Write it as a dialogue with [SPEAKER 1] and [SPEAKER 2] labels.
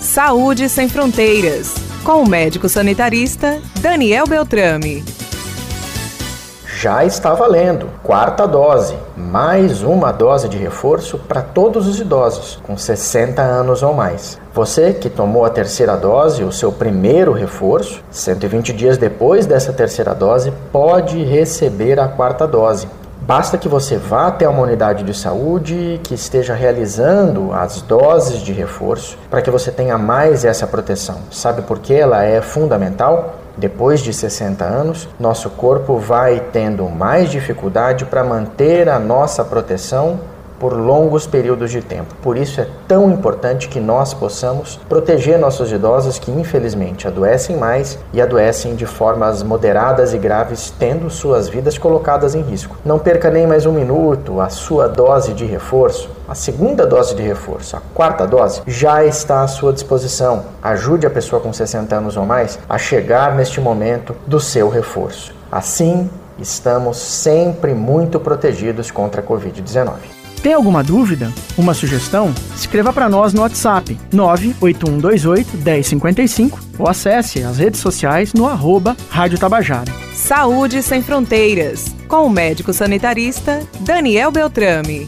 [SPEAKER 1] Saúde Sem Fronteiras, com o médico sanitarista Daniel Beltrame.
[SPEAKER 2] Já está valendo. Quarta dose. Mais uma dose de reforço para todos os idosos com 60 anos ou mais. Você que tomou a terceira dose, o seu primeiro reforço, 120 dias depois dessa terceira dose, pode receber a quarta dose. Basta que você vá até uma unidade de saúde que esteja realizando as doses de reforço para que você tenha mais essa proteção. Sabe por que ela é fundamental? Depois de 60 anos, nosso corpo vai tendo mais dificuldade para manter a nossa proteção por longos períodos de tempo. Por isso é tão importante que nós possamos proteger nossos idosos que infelizmente adoecem mais e adoecem de formas moderadas e graves, tendo suas vidas colocadas em risco. Não perca nem mais um minuto, a sua dose de reforço, a segunda dose de reforço, a quarta dose, já está à sua disposição. Ajude a pessoa com 60 anos ou mais a chegar neste momento do seu reforço. Assim, estamos sempre muito protegidos contra a Covid-19.
[SPEAKER 3] Tem alguma dúvida? Uma sugestão? Escreva para nós no WhatsApp 98128 1055 ou acesse as redes sociais no arroba Rádio Tabajara.
[SPEAKER 1] Saúde Sem Fronteiras, com o médico sanitarista Daniel Beltrame.